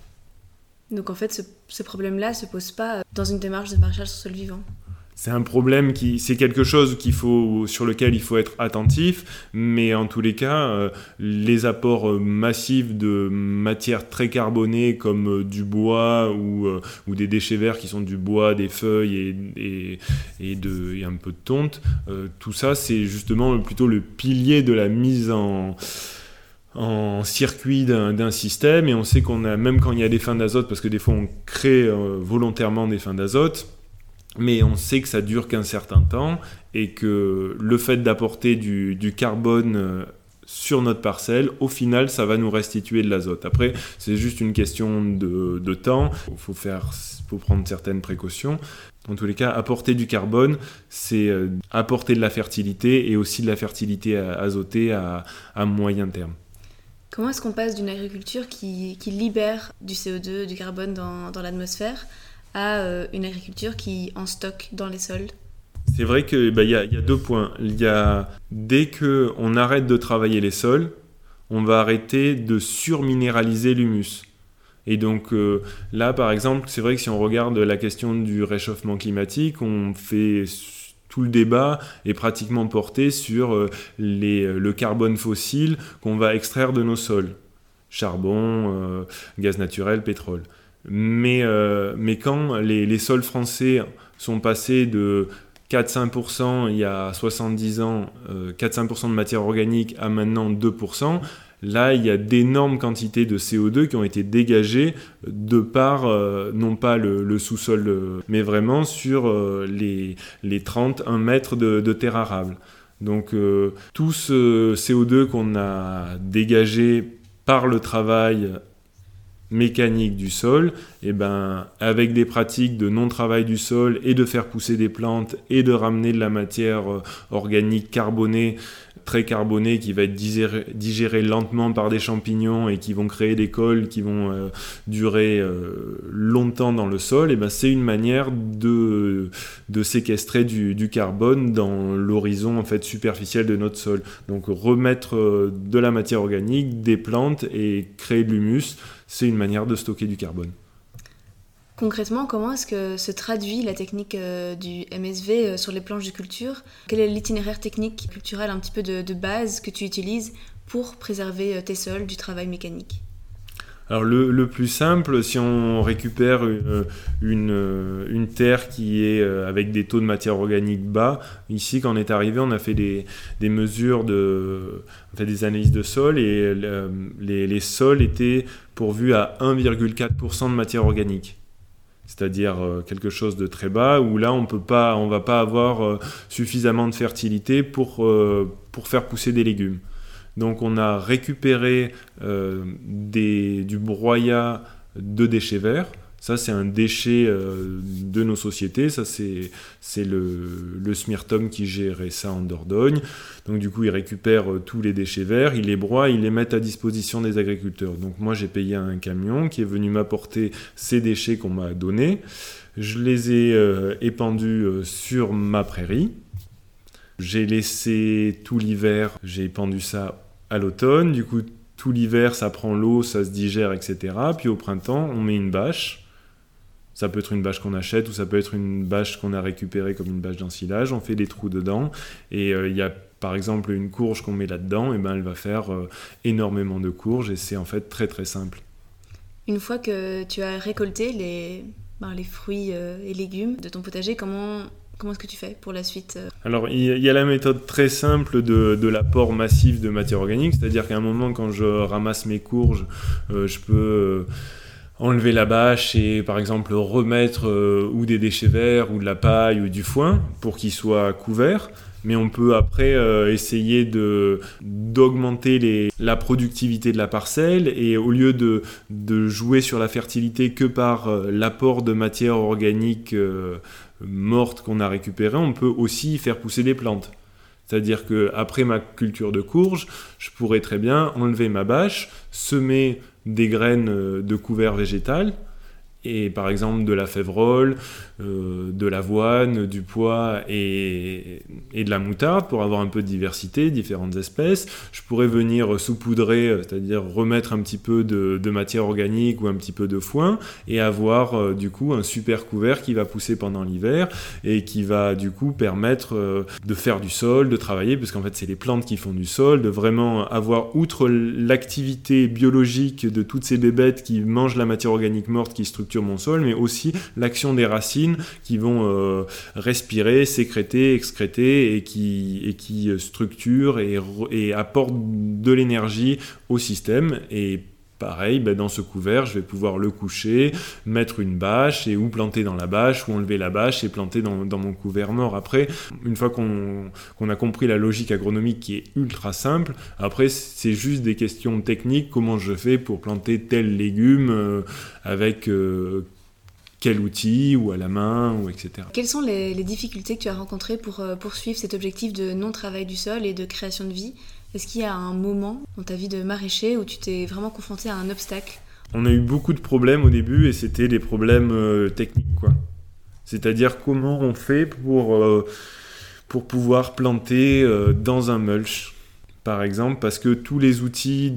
Speaker 1: Donc en fait, ce, problème-là se pose pas dans une démarche de maraîchage sur sol vivant
Speaker 2: c'est un problème qui, c'est quelque chose qu'il faut, sur lequel il faut être attentif, mais en tous les cas, euh, les apports euh, massifs de matières très carbonées comme euh, du bois ou, ou, des déchets verts qui sont du bois, des feuilles et, et, de, et un peu de tonte, tout ça, c'est justement plutôt le pilier de la mise en en circuit d'un système. Et on sait qu'on a même quand il y a des fins d'azote parce que des fois on crée volontairement des fins d'azote mais on sait que ça dure qu'un certain temps et que le fait d'apporter du, carbone euh, sur notre parcelle, au final, ça va nous restituer de l'azote. Après, c'est juste une question de, temps. Il faut, faut prendre certaines précautions. En tous les cas, apporter du carbone, c'est euh, apporter de la fertilité et aussi de la fertilité azotée à, moyen terme.
Speaker 1: Comment est-ce qu'on passe d'une agriculture qui, libère du CO2, du carbone dans l'atmosphère, à euh, une agriculture qui en stocke dans les sols
Speaker 2: C'est vrai qu'il bah, y, a, deux points. Y a, dès qu'on arrête de travailler les sols, on va arrêter de surminéraliser l'humus. Et donc euh, là, par exemple, c'est vrai que si on regarde la question du réchauffement climatique, on fait tout le débat est pratiquement porté sur euh, les, le carbone fossile qu'on va extraire de nos sols. Charbon, gaz naturel, pétrole. Mais, euh, mais quand les, les, sols français sont passés de 4-5% il y a 70 ans, 4-5% euh, de matière organique à maintenant 2%, là il y a d'énormes quantités de CO2 qui ont été dégagées de par, euh, non pas le, sous-sol, mais vraiment sur les, les 31 mètres de, de terre arable. Donc tout ce CO2 qu'on a dégagé par le travail mécanique du sol, et eh ben, avec des pratiques de non-travail du sol et de faire pousser des plantes et de ramener de la matière euh, organique carbonée, très carbonée, qui va être digérée, lentement par des champignons et qui vont créer des cols qui vont euh, durer euh, longtemps dans le sol, et eh ben, c'est une manière de, de séquestrer du, du carbone dans l'horizon en fait, superficiel de notre sol. Donc remettre de la matière organique, des plantes et créer de l'humus, c'est une manière de stocker du carbone.
Speaker 1: Concrètement, comment est-ce que se traduit la technique euh, du MSV euh, sur les planches de culture? Quel est l'itinéraire technique culturel un petit peu de, base que tu utilises pour préserver euh, tes sols du travail mécanique?
Speaker 2: Alors le, plus simple, si on récupère une, terre qui est avec des taux de matière organique bas, ici quand on est arrivé, on a fait des, mesures de, on fait des analyses de sol et les, les sols étaient pourvu à 1,4% de matière organique c'est-à-dire euh, quelque chose de très bas, où là on peut pas, on va pas avoir euh, suffisamment de fertilité pour, euh, pour faire pousser des légumes. Donc on a récupéré des, du broyat de déchets verts, ça, c'est un déchet euh, de nos sociétés. Ça, c'est le, le qui gérait ça en Dordogne. Donc, du coup, ils récupèrent euh, tous les déchets verts, ils les broient, ils les mettent à disposition des agriculteurs. Donc, moi, j'ai payé un camion qui est venu m'apporter ces déchets qu'on m'a donnés. Je les ai euh, épandus sur ma prairie. J'ai laissé tout l'hiver, j'ai épandu ça à l'automne. Du coup, tout l'hiver, ça prend l'eau, ça se digère, etc. Puis au printemps, on met une bâche ça peut être une bâche qu'on achète ou ça peut être une bâche qu'on a récupérée comme une bâche d'ensilage. On fait des trous dedans et euh, il y a par exemple une courge qu'on met là-dedans, et ben elle va faire euh, énormément de courges et c'est en fait très très simple.
Speaker 1: Une fois que tu as récolté les, ben, fruits euh, et légumes de ton potager, comment Comment est-ce que tu fais pour la suite
Speaker 2: Alors, il y a la méthode très simple de, de l'apport massif de matière organique, c'est-à-dire qu'à un moment, quand je ramasse mes courges, je peux enlever la bâche et par exemple remettre ou des déchets verts ou de la paille ou du foin pour qu'ils soient couverts mais on peut après euh, essayer de d'augmenter la productivité de la parcelle et au lieu de, de jouer sur la fertilité que par euh, l'apport de matière organique euh, morte qu'on a récupérée, on peut aussi faire pousser des plantes. C'est-à-dire que après ma culture de courge, je pourrais très bien enlever ma bâche, semer des graines de couvert végétal, et par exemple de la févrole, euh, de l'avoine, du pois et, de la moutarde pour avoir un peu de diversité, différentes espèces. Je pourrais venir saupoudrer, c'est-à-dire remettre un petit peu de, de, matière organique ou un petit peu de foin et avoir euh, du coup un super couvert qui va pousser pendant l'hiver et qui va du coup permettre euh, de faire du sol, de travailler, parce qu'en fait c'est les plantes qui font du sol, de vraiment avoir, outre l'activité biologique de toutes ces bébêtes qui mangent la matière organique morte qui structure mon sol, mais aussi l'action des racines qui vont euh, respirer, sécréter, excréter et qui, et euh, structurent et, et apportent de l'énergie au système. Et Pareil, ben, dans ce couvert, je vais pouvoir le coucher, mettre une bâche et ou planter dans la bâche ou enlever la bâche et planter dans, mon couvert mort. Après, une fois qu'on a compris la logique agronomique qui est ultra simple, après c'est juste des questions techniques, comment je fais pour planter tel légume euh, avec quel outil ou à la main ou etc.
Speaker 1: Quelles sont les, les difficultés que tu as rencontrées pour euh, poursuivre cet objectif de non-travail du sol et de création de vie? Est-ce qu'il y a un moment dans ta vie de maraîcher où tu t'es vraiment confronté à un obstacle?
Speaker 2: On a eu beaucoup de problèmes au début et c'était des problèmes euh, techniques quoi. C'est-à-dire comment on fait pour, euh, pour pouvoir planter euh, dans un mulch? Par exemple, parce que tous les outils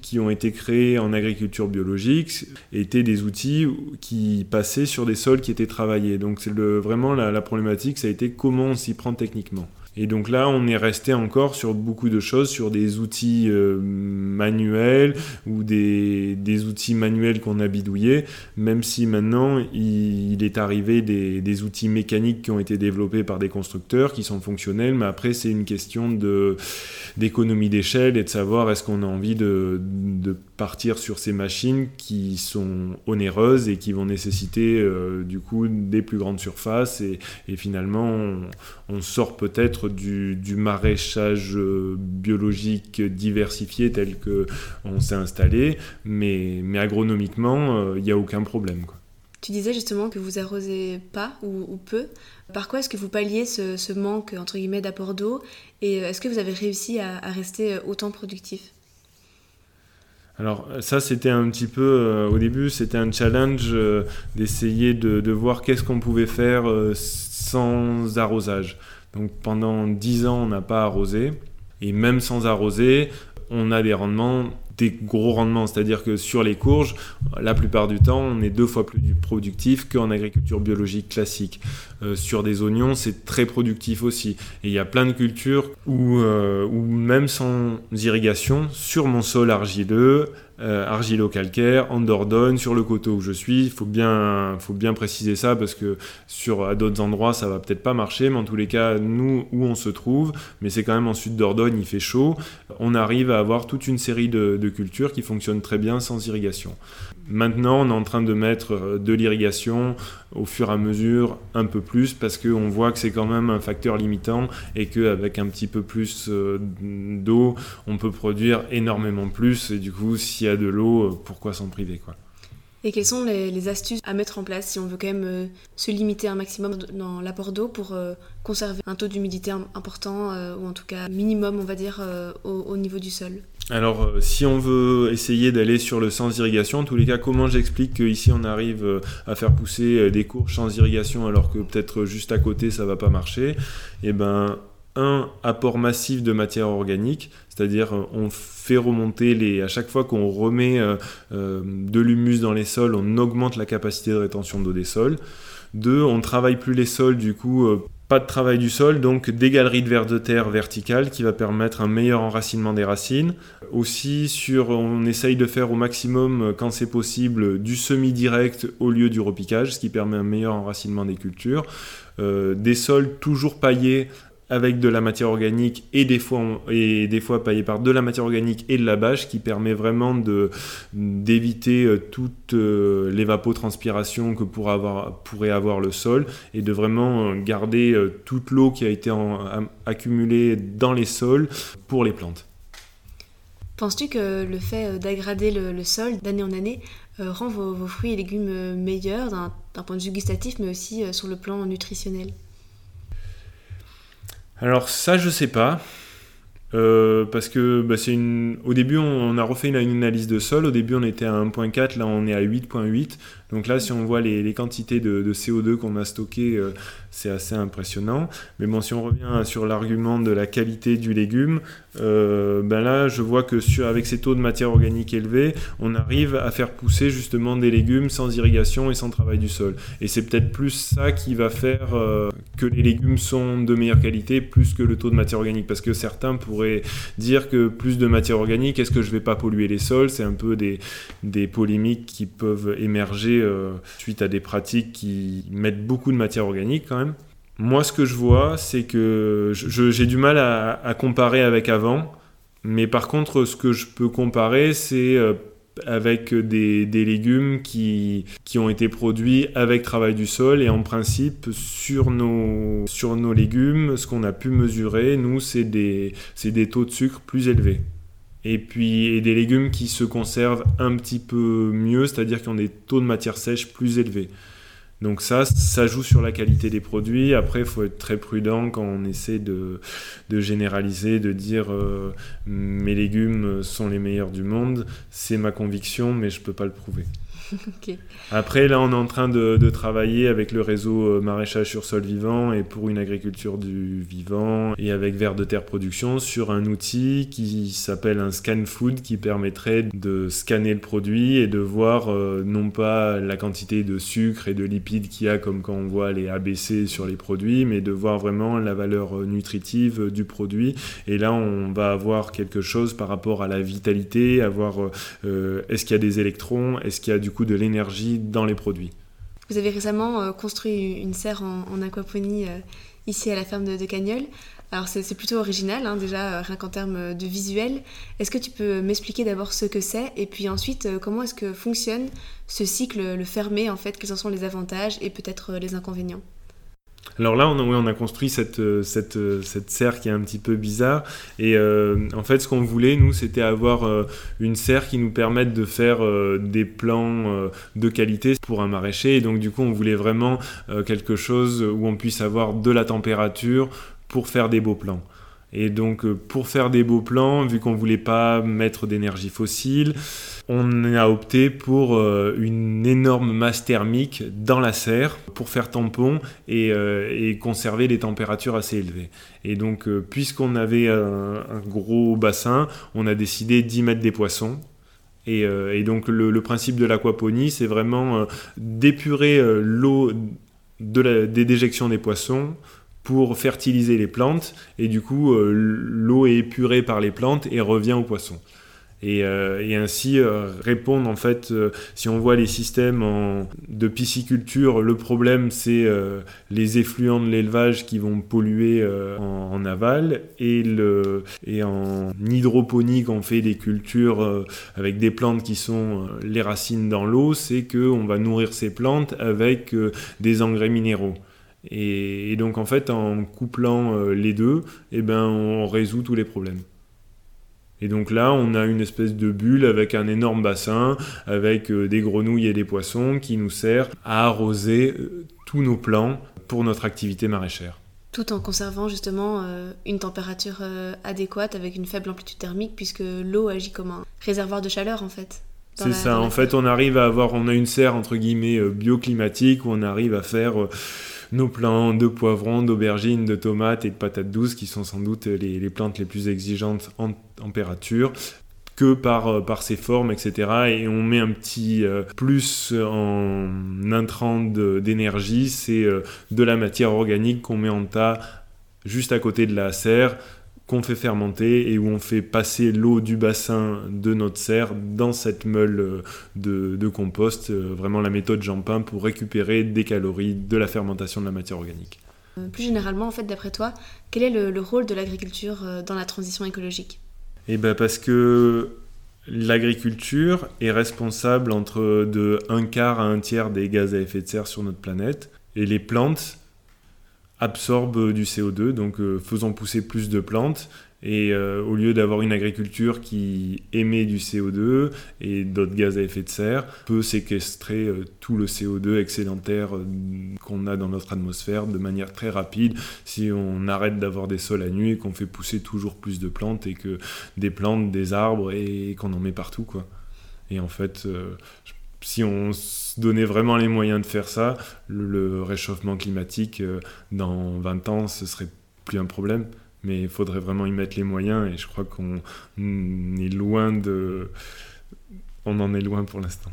Speaker 2: qui ont été créés en agriculture biologique étaient des outils qui passaient sur des sols qui étaient travaillés. Donc c'est vraiment la, la problématique, ça a été comment on s'y prend techniquement. Et donc là, on est resté encore sur beaucoup de choses, sur des outils euh, manuels ou des, outils manuels qu'on a bidouillés, même si maintenant il, est arrivé des, outils mécaniques qui ont été développés par des constructeurs qui sont fonctionnels, mais après c'est une question d'économie d'échelle et de savoir est-ce qu'on a envie de, partir sur ces machines qui sont onéreuses et qui vont nécessiter euh, du coup des plus grandes surfaces et, finalement on, sort peut-être du, maraîchage euh, biologique diversifié tel que on s'est installé, mais, agronomiquement, il euh, n'y a aucun problème.
Speaker 1: Tu disais justement que vous arrosez pas ou, peu. Par quoi est-ce que vous palliez ce, manque entre guillemets d'apport d'eau? Et est-ce que vous avez réussi à, rester autant productif?
Speaker 2: Alors ça c'était un petit peu au début c'était un challenge d'essayer de, voir qu'est-ce qu'on pouvait faire sans arrosage. Donc pendant 10 ans, on n'a pas arrosé. Et même sans arroser, on a des rendements, des gros rendements. C'est-à-dire que sur les courges, la plupart du temps, on est deux fois plus productif qu'en agriculture biologique classique. Euh, sur des oignons, c'est très productif aussi. Et il y a plein de cultures où, euh, où même sans irrigation, sur mon sol argileux, euh, argilo-calcaire, en Dordogne, sur le coteau où je suis. Il faut bien, faut bien préciser ça parce que sur, à d'autres endroits, ça va peut-être pas marcher, mais en tous les cas, nous, où on se trouve, mais c'est quand même en sud Dordogne, il fait chaud, on arrive à avoir toute une série de, de cultures qui fonctionnent très bien sans irrigation. Maintenant, on est en train de mettre euh, de l'irrigation au fur et à mesure un peu plus parce qu'on voit que c'est quand même un facteur limitant et qu'avec un petit peu plus euh, d'eau, on peut produire énormément plus. Et du coup, s'il y a de l'eau, euh, pourquoi s'en priver quoi?
Speaker 1: Et quelles sont les, astuces à mettre en place si on veut quand même se limiter un maximum dans l'apport d'eau pour conserver un taux d'humidité important ou en tout cas minimum on va dire au niveau du sol?
Speaker 2: Alors, euh, si on veut essayer d'aller sur le sans irrigation, en tous les cas, comment j'explique qu'ici on arrive euh, à faire pousser euh, des courges sans irrigation alors que peut-être juste à côté ça va pas marcher? Eh ben, un apport massif de matière organique, c'est-à-dire on fait remonter les à chaque fois qu'on remet de l'humus dans les sols, on augmente la capacité de rétention d'eau des sols. Deux, on travaille plus les sols du coup pas de travail du sol, donc des galeries de vers de terre verticales qui va permettre un meilleur enracinement des racines. Aussi, sur, on essaye de faire au maximum, quand c'est possible, du semi-direct au lieu du repiquage, ce qui permet un meilleur enracinement des cultures. Euh, des sols toujours paillés avec de la matière organique et des fois, et des fois paillé par de la matière organique et de la bâche qui permet vraiment de, d'éviter euh, toute euh, l'évapotranspiration que pourrait avoir, le sol et de vraiment garder toute l'eau qui a été accumulée dans les sols pour les plantes.
Speaker 1: Penses-tu que le fait d'aggrader le, sol d'année en année rend vos, fruits et légumes meilleurs d'un point de vue gustatif mais aussi sur le plan nutritionnel?
Speaker 2: Alors ça, je sais pas. Euh, parce que bah, c'est une... au début on, a refait une, analyse de sol, au début on était à 1.4, là on est à 8.8, donc là si on voit les, quantités de, CO2 qu'on a stockées, euh, c'est assez impressionnant. Mais bon si on revient sur l'argument de la qualité du légume, euh, ben là je vois que avec ces taux de matière organique élevés, on arrive à faire pousser justement des légumes sans irrigation et sans travail du sol. Et c'est peut-être plus ça qui va faire que les légumes sont de meilleure qualité plus que le taux de matière organique, parce que certains pourraient dire que plus de matière organique, est-ce que je vais pas polluer les sols? C'est un peu des polémiques qui peuvent émerger euh, suite à des pratiques qui mettent beaucoup de matière organique quand même. Moi, ce que je vois, c'est que j'ai du mal à, comparer avec avant. Mais par contre, ce que je peux comparer, c'est euh, avec des, légumes qui, qui, ont été produits avec travail du sol et en principe sur nos, sur nos légumes, ce qu'on a pu mesurer, nous, c'est des, des taux de sucre plus élevés. Et puis des légumes qui se conservent un petit peu mieux, c'est-à-dire qui ont des taux de matière sèche plus élevés. Donc ça, ça joue sur la qualité des produits. Après, il faut être très prudent quand on essaie de, généraliser, de dire euh, mes légumes sont les meilleurs du monde. C'est ma conviction, mais je ne peux pas le prouver. Après, là, on est en train de, travailler avec le réseau euh, maraîchage sur sol vivant et pour une agriculture du vivant et avec Vert de Terre Production sur un outil qui s'appelle un scan food qui permettrait de scanner le produit et de voir euh, non pas la quantité de sucre et de lipides qu'il y a comme quand on voit les ABC sur les produits, mais de voir vraiment la valeur euh, nutritive du produit. Et là, on va avoir quelque chose par rapport à la vitalité, à voir est-ce qu'il y a des électrons, est-ce qu'il y a du de l'énergie dans les produits.
Speaker 1: Vous avez récemment euh, construit une serre en, aquaponie euh, ici à la ferme de, de Alors c'est plutôt original, hein, déjà, euh, rien qu'en termes de visuel. Est-ce que tu peux m'expliquer d'abord ce que c'est et puis ensuite comment est-ce que fonctionne ce cycle, le fermé en fait, quels en sont les avantages et peut-être les inconvénients?
Speaker 2: Alors là, on a, on a construit cette, euh, euh, cette, serre qui est un petit peu bizarre. Et euh, en fait, ce qu'on voulait, nous, c'était avoir une serre qui nous permette de faire des plans de qualité pour un maraîcher. Et donc, du coup, on voulait vraiment quelque chose où on puisse avoir de la température pour faire des beaux plans. Et donc, pour faire des beaux plans, vu qu'on ne voulait pas mettre d'énergie fossile, on a opté pour euh, une énorme masse thermique dans la serre pour faire tampon et, euh, conserver les températures assez élevées. Et donc, euh, puisqu'on avait un, gros bassin, on a décidé d'y mettre des poissons. Et, donc, le, principe de l'aquaponie, c'est vraiment d'épurer l'eau des déjections des poissons pour fertiliser les plantes. Et du coup, l'eau est épurée par les plantes et revient aux poissons. Euh, et, ainsi euh, répondre en fait euh, si on voit les systèmes de pisciculture le problème c'est les effluents de l'élevage qui vont polluer en, aval et, le, et en hydroponie on fait des cultures avec des plantes qui sont les racines dans l'eau c'est que on va nourrir ces plantes avec des engrais minéraux et, donc en fait en couplant les deux eh ben on résout tous les problèmes et donc là, on a une espèce de bulle avec un énorme bassin, avec euh, des grenouilles et des poissons qui nous sert à arroser euh, tous nos plants pour notre activité maraîchère.
Speaker 1: Tout en conservant justement euh, une température adéquate avec une faible amplitude thermique, puisque l'eau agit comme un réservoir de chaleur en fait.
Speaker 2: C'est ça, en fait, on arrive à avoir, on a une serre entre guillemets bioclimatique où on arrive à faire nos plants de poivrons, d'aubergines, de tomates et de patates douces, qui sont sans doute les, plantes les plus exigeantes en température que par, euh, par ses formes, etc. Et on met un petit euh, plus en intrant d'énergie, c'est euh, de la matière organique qu'on met en tas juste à côté de la serre qu'on fait fermenter et où on fait passer l'eau du bassin de notre serre dans cette meule euh, de, compost, euh, vraiment la méthode Jampin pour récupérer des calories de la fermentation de la matière organique.
Speaker 1: Plus généralement, en fait, d'après toi, quel est le, rôle de l'agriculture dans la transition écologique?
Speaker 2: Eh ben parce que l'agriculture est responsable entre de un quart à un tiers des gaz à effet de serre sur notre planète, et les plantes absorbent du CO2, donc faisons pousser plus de plantes, et euh, au lieu d'avoir une agriculture qui émet du CO2 et d'autres gaz à effet de serre, peut séquestrer euh, tout le CO2 excédentaire euh, qu'on a dans notre atmosphère de manière très rapide si on arrête d'avoir des sols à nu et qu'on fait pousser toujours plus de plantes et que des plantes, des arbres et qu'on en met partout. Quoi. Et en fait, si on donnait vraiment les moyens de faire ça, le réchauffement climatique, dans 20 ans, ce serait plus un problème mais il faudrait vraiment y mettre les moyens et je crois qu'on est loin de... On en est loin pour l'instant.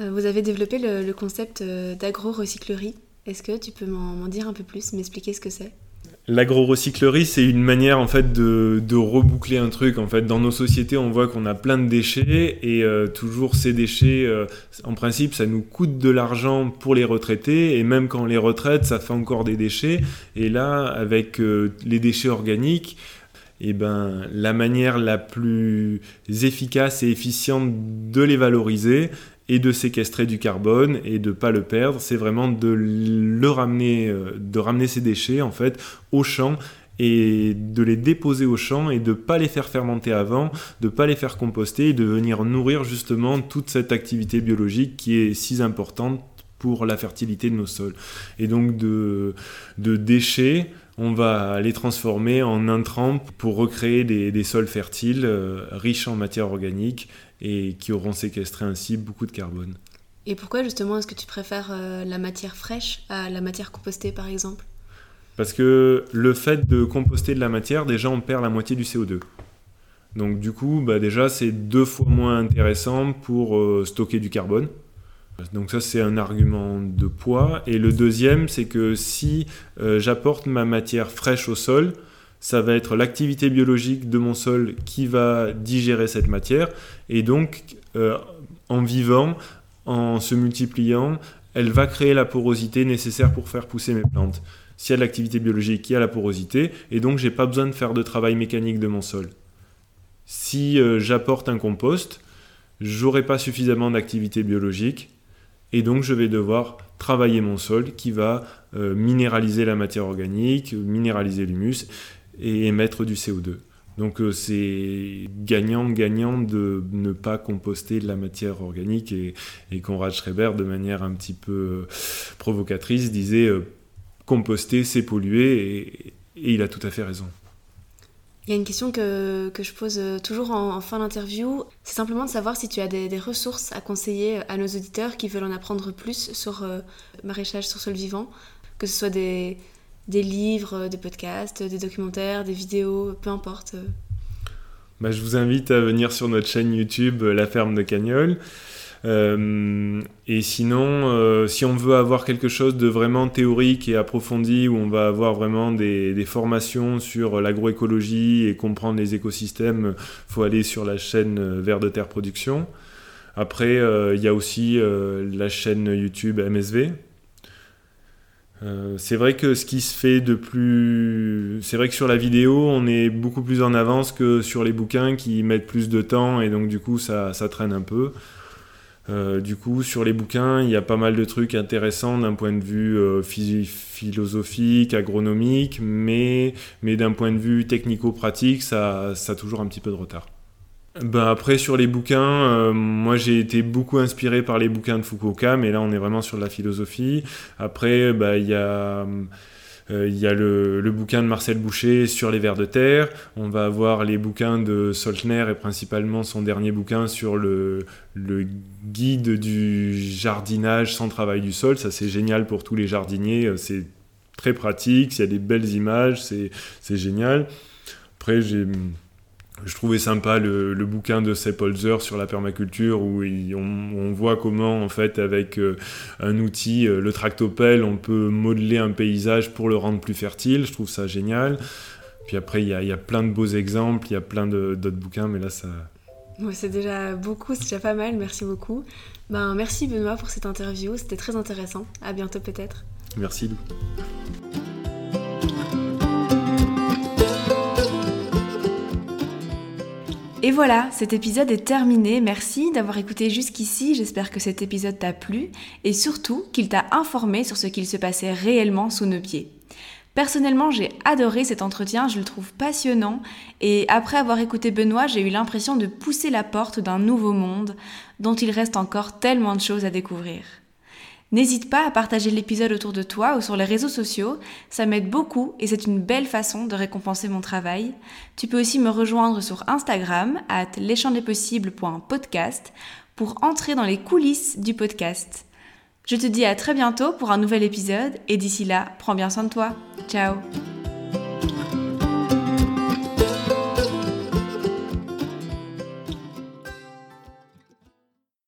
Speaker 1: Euh, vous avez développé le, concept euh, d'agro-recyclerie. Est-ce que tu peux m'en dire un peu plus, m'expliquer ce que c'est?
Speaker 2: L'agro-recyclerie, c'est une manière en fait de, reboucler un truc. En fait, dans nos sociétés, on voit qu'on a plein de déchets et euh, toujours ces déchets, euh, en principe, ça nous coûte de l'argent pour les retraités et même quand on les retraite, ça fait encore des déchets. Et là, avec euh, les déchets organiques, eh ben, la manière la plus efficace et efficiente de les valoriser, et de séquestrer du carbone et de pas le perdre, c'est vraiment de le ramener, euh, de ramener ces déchets en fait au champ et de les déposer au champ et de pas les faire fermenter avant, de pas les faire composter et de venir nourrir justement toute cette activité biologique qui est si importante pour la fertilité de nos sols. Et donc de, de déchets, on va les transformer en intrants pour recréer des, des sols fertiles, euh, riches en matière organique et qui auront séquestré ainsi beaucoup de carbone.
Speaker 1: Et pourquoi justement est-ce que tu préfères euh, la matière fraîche à la matière compostée par exemple?
Speaker 2: Parce que le fait de composter de la matière, déjà on perd la moitié du CO2. Donc du coup, bah déjà c'est deux fois moins intéressant pour euh, stocker du carbone. Donc ça c'est un argument de poids. Et le deuxième, c'est que si euh, j'apporte ma matière fraîche au sol, ça va être l'activité biologique de mon sol qui va digérer cette matière. Et donc, euh, en vivant, en se multipliant, elle va créer la porosité nécessaire pour faire pousser mes plantes. S'il y a de l'activité biologique, il y a la porosité, et donc j'ai pas besoin de faire de travail mécanique de mon sol. Si euh, j'apporte un compost, j'aurai pas suffisamment d'activité biologique, et donc je vais devoir travailler mon sol qui va euh, minéraliser la matière organique, minéraliser l'humus, et émettre du CO2. Donc euh, c'est gagnant-gagnant de ne pas composter de la matière organique et, Conrad Schreiber, de manière un petit peu euh, provocatrice, disait composter, c'est polluer et, il a tout à fait raison.
Speaker 1: Il y a une question que, que je pose toujours en, fin d'interview, c'est simplement de savoir si tu as des, ressources à conseiller à nos auditeurs qui veulent en apprendre plus sur maraîchage sur sol vivant, que ce soit des, des livres, des podcasts, des documentaires, des vidéos, peu importe.
Speaker 2: Bah, je vous invite à venir sur notre chaîne YouTube euh, La Ferme de Cagnol. Euh, et sinon, euh, si on veut avoir quelque chose de vraiment théorique et approfondi, où on va avoir vraiment des, formations sur l'agroécologie et comprendre les écosystèmes, faut aller sur la chaîne Vert de Terre Production. Après, il y a aussi la chaîne YouTube MSV, euh, c'est vrai que ce qui se fait de plus. C'est vrai que sur la vidéo, on est beaucoup plus en avance que sur les bouquins qui mettent plus de temps et donc du coup ça traîne un peu. Euh, du coup, sur les bouquins, il y a pas mal de trucs intéressants d'un point de vue euh, philosophique, agronomique, mais, mais d'un point de vue technico-pratique, ça, ça a toujours un petit peu de retard. Ben après sur les bouquins, euh, moi j'ai été beaucoup inspiré par les bouquins de Fukuoka, mais là on est vraiment sur la philosophie. Après ben, il y a il y a le, le, bouquin de Marcel Boucher sur les vers de terre. On va avoir les bouquins de Soltner et principalement son dernier bouquin sur le, le guide du jardinage sans travail du sol. Ça, c'est génial pour tous les jardiniers. Euh, c'est très pratique. Il y a des belles images. C'est génial. Après, j'ai je trouvais sympa le, bouquin de Sepp Holzer sur la permaculture où on, voit comment en fait avec euh, un outil, euh, le tractopelle, on peut modeler un paysage pour le rendre plus fertile. Je trouve ça génial. Puis après, il y, a, plein de beaux exemples, il y a plein d'autres bouquins, mais là ça...
Speaker 1: c'est déjà beaucoup, c'est déjà pas mal, merci beaucoup. Ben, merci Benoît pour cette interview, c'était très intéressant. À bientôt peut-être.
Speaker 2: Merci Lou.
Speaker 1: Et voilà, cet épisode est terminé. Merci d'avoir écouté jusqu'ici. J'espère que cet épisode t'a plu et surtout qu'il t'a informé sur ce qu'il se passait réellement sous nos pieds. Personnellement, j'ai adoré cet entretien, je le trouve passionnant et après avoir écouté Benoît, j'ai eu l'impression de pousser la porte d'un nouveau monde dont il reste encore tellement de choses à découvrir. N'hésite pas à partager l'épisode autour de toi ou sur les réseaux sociaux, ça m'aide beaucoup et c'est une belle façon de récompenser mon travail. Tu peux aussi me rejoindre sur Instagram, leschampsdespossibles.podcast, pour entrer dans les coulisses du podcast. Je te dis à très bientôt pour un nouvel épisode et d'ici là, prends bien soin de toi. Ciao